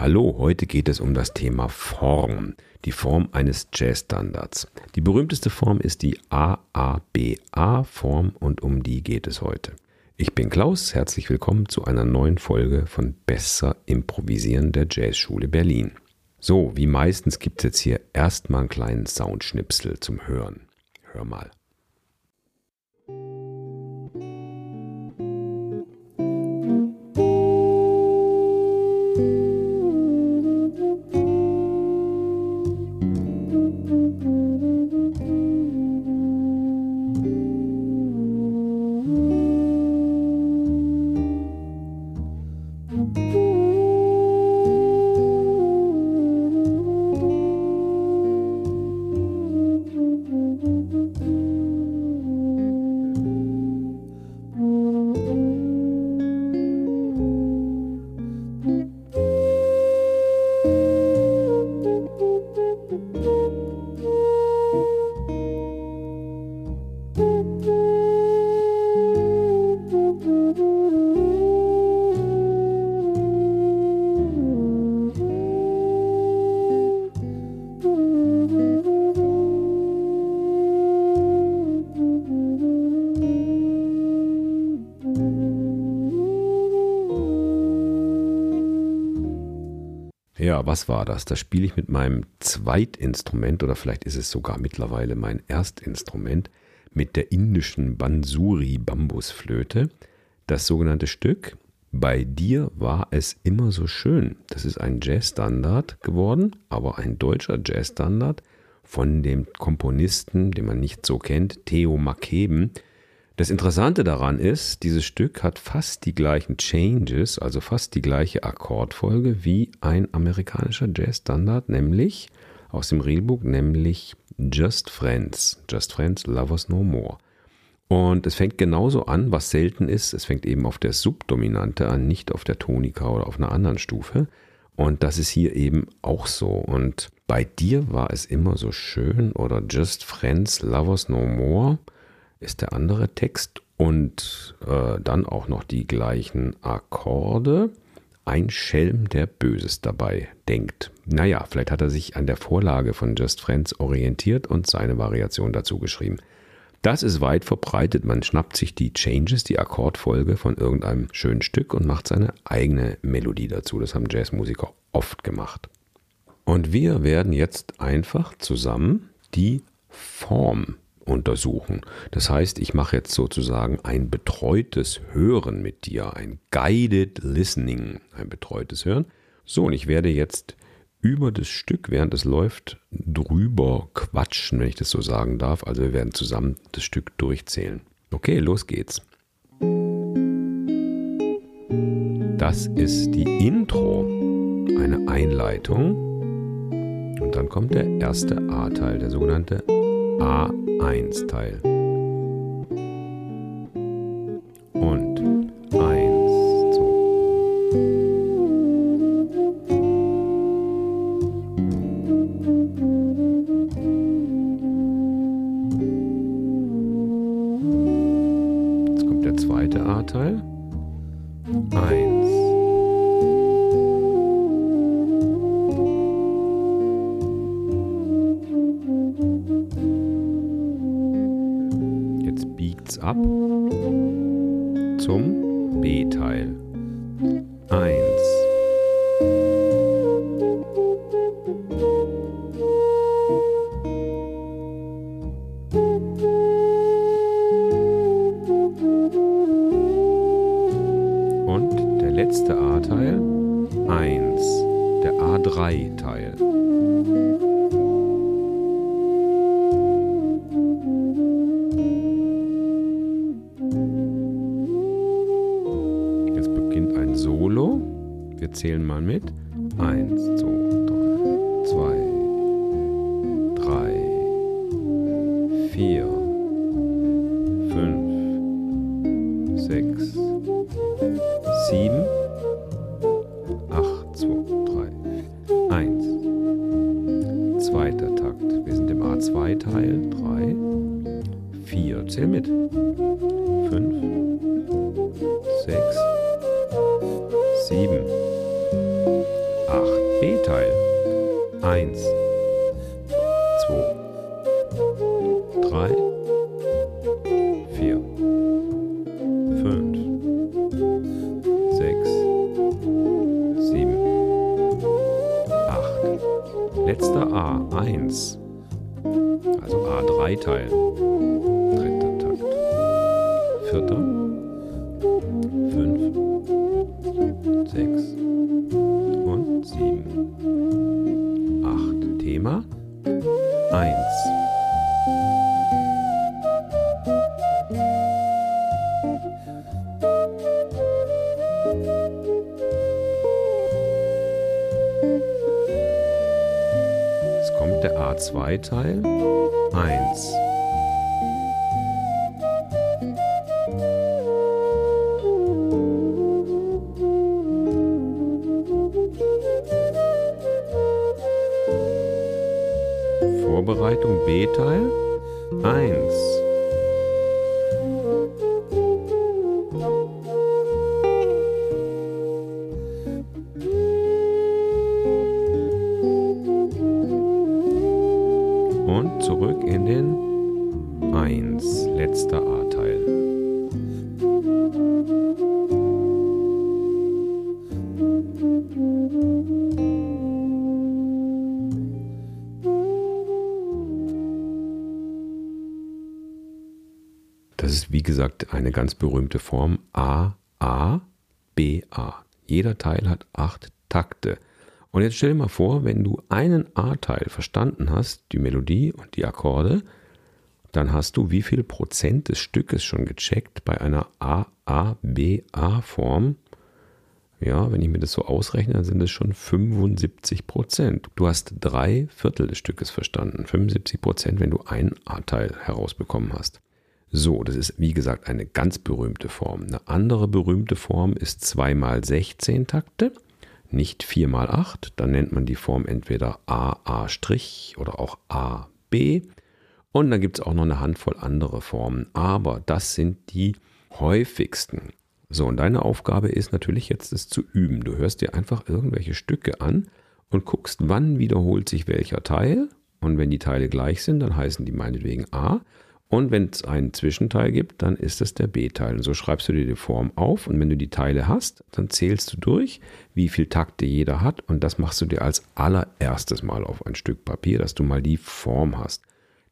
Hallo, heute geht es um das Thema Form, die Form eines Jazzstandards. Die berühmteste Form ist die AABA-Form und um die geht es heute. Ich bin Klaus, herzlich willkommen zu einer neuen Folge von Besser Improvisieren der Jazzschule Berlin. So, wie meistens gibt es jetzt hier erstmal einen kleinen Soundschnipsel zum Hören. Hör mal. Ja, was war das? Das spiele ich mit meinem Zweitinstrument oder vielleicht ist es sogar mittlerweile mein Erstinstrument mit der indischen Bansuri Bambusflöte. Das sogenannte Stück Bei dir war es immer so schön. Das ist ein Jazzstandard geworden, aber ein deutscher Jazzstandard von dem Komponisten, den man nicht so kennt, Theo Makeben. Das Interessante daran ist, dieses Stück hat fast die gleichen Changes, also fast die gleiche Akkordfolge wie ein amerikanischer Jazzstandard, nämlich aus dem Reelbook, nämlich Just Friends. Just Friends, Lovers No More. Und es fängt genauso an, was selten ist. Es fängt eben auf der Subdominante an, nicht auf der Tonika oder auf einer anderen Stufe. Und das ist hier eben auch so. Und bei dir war es immer so schön oder Just Friends, Lovers No More ist der andere Text und äh, dann auch noch die gleichen Akkorde. Ein Schelm, der Böses dabei denkt. Naja, vielleicht hat er sich an der Vorlage von Just Friends orientiert und seine Variation dazu geschrieben. Das ist weit verbreitet. Man schnappt sich die Changes, die Akkordfolge von irgendeinem schönen Stück und macht seine eigene Melodie dazu. Das haben Jazzmusiker oft gemacht. Und wir werden jetzt einfach zusammen die Form untersuchen. Das heißt, ich mache jetzt sozusagen ein betreutes Hören mit dir, ein guided listening, ein betreutes Hören. So, und ich werde jetzt über das Stück, während es läuft, drüber quatschen, wenn ich das so sagen darf. Also wir werden zusammen das Stück durchzählen. Okay, los geht's. Das ist die Intro, eine Einleitung. Und dann kommt der erste A-Teil, der sogenannte A1-Teil. Und 1, 2. Jetzt kommt der zweite A-Teil. 1. ab zum B-Teil. 1. Und der letzte A-Teil. 1. Der A3-Teil. Wir zählen mal mit. Eins, zwei, drei, zwei, drei, vier, fünf, sechs, sieben, acht, zwei, drei, eins. Zweiter Takt. Wir sind im A2-Teil. Drei, vier. Zähl mit. Eins, zwei, drei, vier, fünf, sechs, sieben, acht. Letzter A, eins. Also A-Dreiteil. Dritter Takt. Vierter. Fünf, sechs und sieben. Thema 1. Es kommt der A2-Teil 1. B-Teil 1. Und zurück in den 1, letzter A-Teil. Gesagt eine ganz berühmte Form A, A, B, A. Jeder Teil hat acht Takte. Und jetzt stell dir mal vor, wenn du einen A-Teil verstanden hast, die Melodie und die Akkorde, dann hast du wie viel Prozent des Stückes schon gecheckt bei einer A, A, B, A-Form. Ja, wenn ich mir das so ausrechne, dann sind es schon 75 Prozent. Du hast drei Viertel des Stückes verstanden. 75 Prozent, wenn du einen A-Teil herausbekommen hast. So, das ist wie gesagt eine ganz berühmte Form. Eine andere berühmte Form ist 2 mal 16 Takte, nicht 4 mal 8. Dann nennt man die Form entweder AA' oder auch AB. Und dann gibt es auch noch eine Handvoll andere Formen. Aber das sind die häufigsten. So, und deine Aufgabe ist natürlich jetzt, es zu üben. Du hörst dir einfach irgendwelche Stücke an und guckst, wann wiederholt sich welcher Teil. Und wenn die Teile gleich sind, dann heißen die meinetwegen A. Und wenn es einen Zwischenteil gibt, dann ist es der B-Teil. Und so schreibst du dir die Form auf. Und wenn du die Teile hast, dann zählst du durch, wie viel Takte jeder hat. Und das machst du dir als allererstes Mal auf ein Stück Papier, dass du mal die Form hast.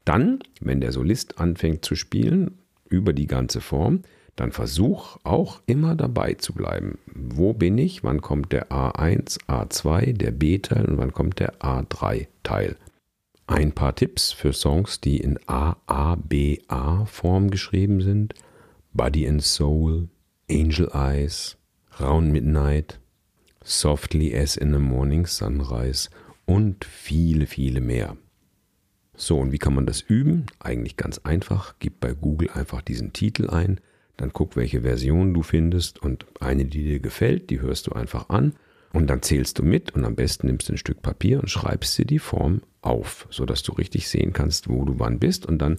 Dann, wenn der Solist anfängt zu spielen über die ganze Form, dann versuch auch immer dabei zu bleiben. Wo bin ich? Wann kommt der A1, A2, der B-Teil und wann kommt der A3-Teil? Ein paar Tipps für Songs, die in AABA-Form geschrieben sind. Body and Soul, Angel Eyes, Round Midnight, Softly as in the Morning Sunrise und viele, viele mehr. So, und wie kann man das üben? Eigentlich ganz einfach. Gib bei Google einfach diesen Titel ein, dann guck, welche Version du findest und eine, die dir gefällt, die hörst du einfach an und dann zählst du mit und am besten nimmst du ein Stück Papier und schreibst dir die Form auf, sodass du richtig sehen kannst, wo du wann bist und dann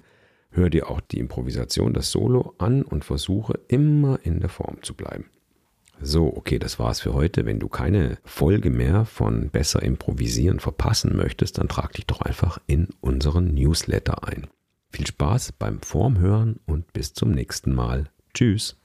hör dir auch die Improvisation, das Solo an und versuche immer in der Form zu bleiben. So, okay, das war's für heute. Wenn du keine Folge mehr von Besser Improvisieren verpassen möchtest, dann trag dich doch einfach in unseren Newsletter ein. Viel Spaß beim Formhören und bis zum nächsten Mal. Tschüss.